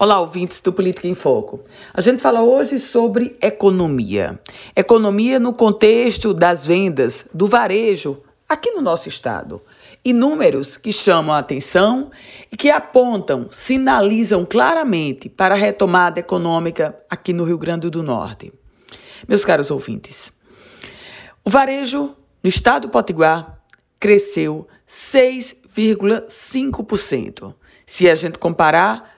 Olá, ouvintes do Política em Foco. A gente fala hoje sobre economia. Economia no contexto das vendas, do varejo, aqui no nosso estado. E números que chamam a atenção e que apontam, sinalizam claramente para a retomada econômica aqui no Rio Grande do Norte. Meus caros ouvintes, o varejo no estado do Potiguar cresceu 6,5%. Se a gente comparar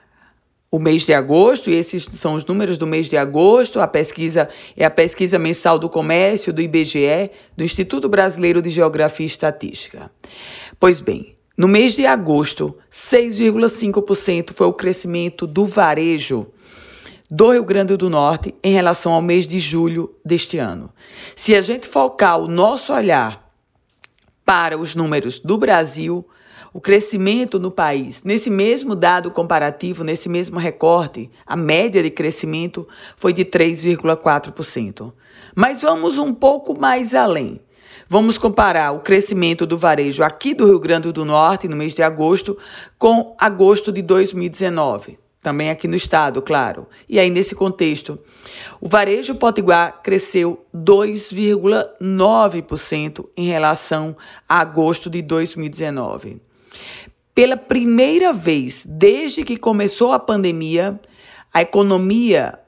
o mês de agosto, e esses são os números do mês de agosto. A pesquisa é a pesquisa mensal do comércio do IBGE, do Instituto Brasileiro de Geografia e Estatística. Pois bem, no mês de agosto, 6,5% foi o crescimento do varejo do Rio Grande do Norte em relação ao mês de julho deste ano. Se a gente focar o nosso olhar para os números do Brasil, o crescimento no país, nesse mesmo dado comparativo, nesse mesmo recorte, a média de crescimento foi de 3,4%. Mas vamos um pouco mais além. Vamos comparar o crescimento do varejo aqui do Rio Grande do Norte, no mês de agosto, com agosto de 2019 também aqui no estado, claro. E aí, nesse contexto, o varejo potiguar cresceu 2,9% em relação a agosto de 2019. Pela primeira vez desde que começou a pandemia, a economia,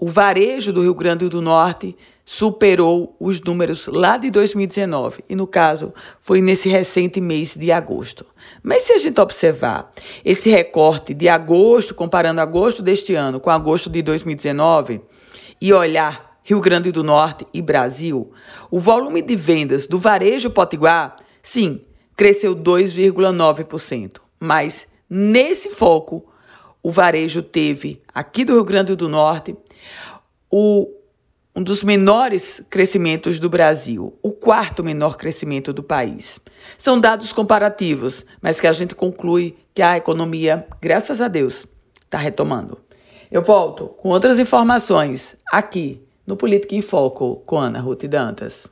o varejo do Rio Grande do Norte superou os números lá de 2019, e no caso foi nesse recente mês de agosto. Mas se a gente observar esse recorte de agosto, comparando agosto deste ano com agosto de 2019, e olhar Rio Grande do Norte e Brasil, o volume de vendas do varejo potiguar, sim, cresceu 2,9%. Mas nesse foco, o varejo teve, aqui do Rio Grande do Norte, o, um dos menores crescimentos do Brasil, o quarto menor crescimento do país. São dados comparativos, mas que a gente conclui que a economia, graças a Deus, está retomando. Eu volto com outras informações aqui no Política em Foco com Ana Ruth Dantas.